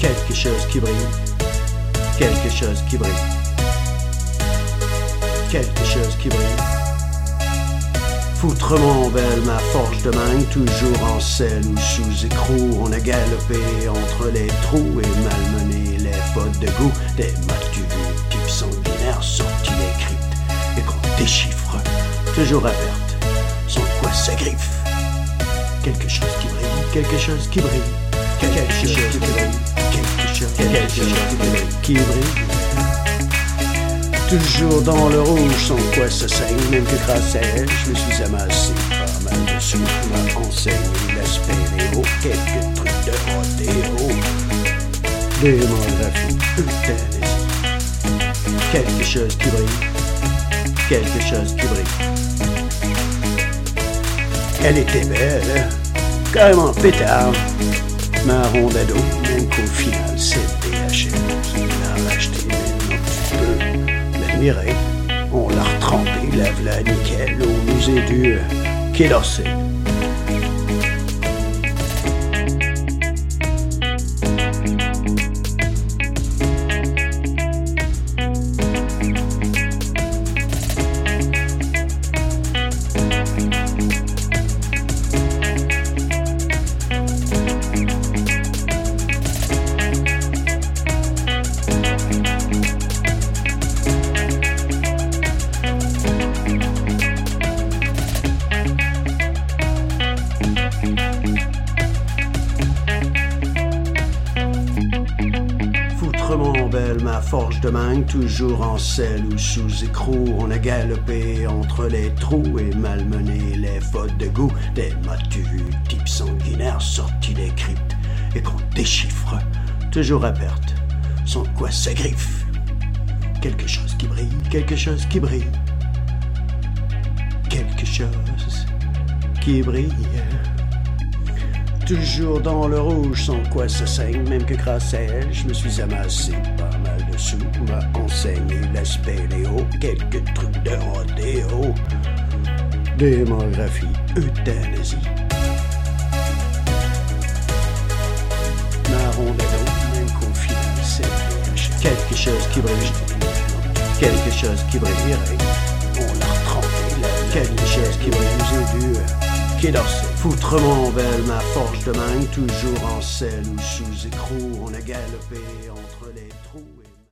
Quelque chose qui brille. Quelque chose qui brille. Quelque chose qui brille. Foutrement belle ma forge de mangue, toujours en selle ou sous écrou. On a galopé entre les trous et malmené les fautes de goût. Des motus type sanguinaire sortis des et qu'on déchiffre, toujours à perte, sans quoi ça griffe. Quelque chose qui brille, quelque chose qui brille, quelque chose qui brille, quelque chose, qui brille. Toujours dans le rouge, sans quoi ça saigne, même que grâce à elle, je me suis amassé pas mal de sous. m'a enseigné l'aspect des quelques trucs de rodéo. Démographie, euthanasie. Quelque chose qui brille, quelque chose qui brille. Elle était belle, hein. carrément pétard. Marron d'ado, même qu'au final, c'est DHL qui l'a racheté. Maintenant, tu peux l'admirer. On l'a retrempé, lave-la nickel, au musée du Quai d'Orsay. Ma forge de mangue, toujours en selle ou sous écrou. On a galopé entre les trous et malmené les fautes de goût. Des matus type sanguinaire sortis des cryptes et qu'on déchiffre, toujours à perte, sans quoi ça griffe. Quelque chose qui brille, quelque chose qui brille. Quelque chose qui brille. Toujours dans le rouge, sans quoi ça saigne, même que grâce à elle, je me suis amassé pas mal de sous, m'a enseigné l'aspect léo, quelques trucs de rodéo, démographie, euthanasie. Marron d'ado, même DHL. Quelque chose qui brille, quelque chose qui brillerait, on l'a là, quelque chose qui brille, j'ai dû... Quai d'Orsay? Foutrement belle ma forge de mangue, toujours en selle ou sous écrou. On a galopé entre les trous.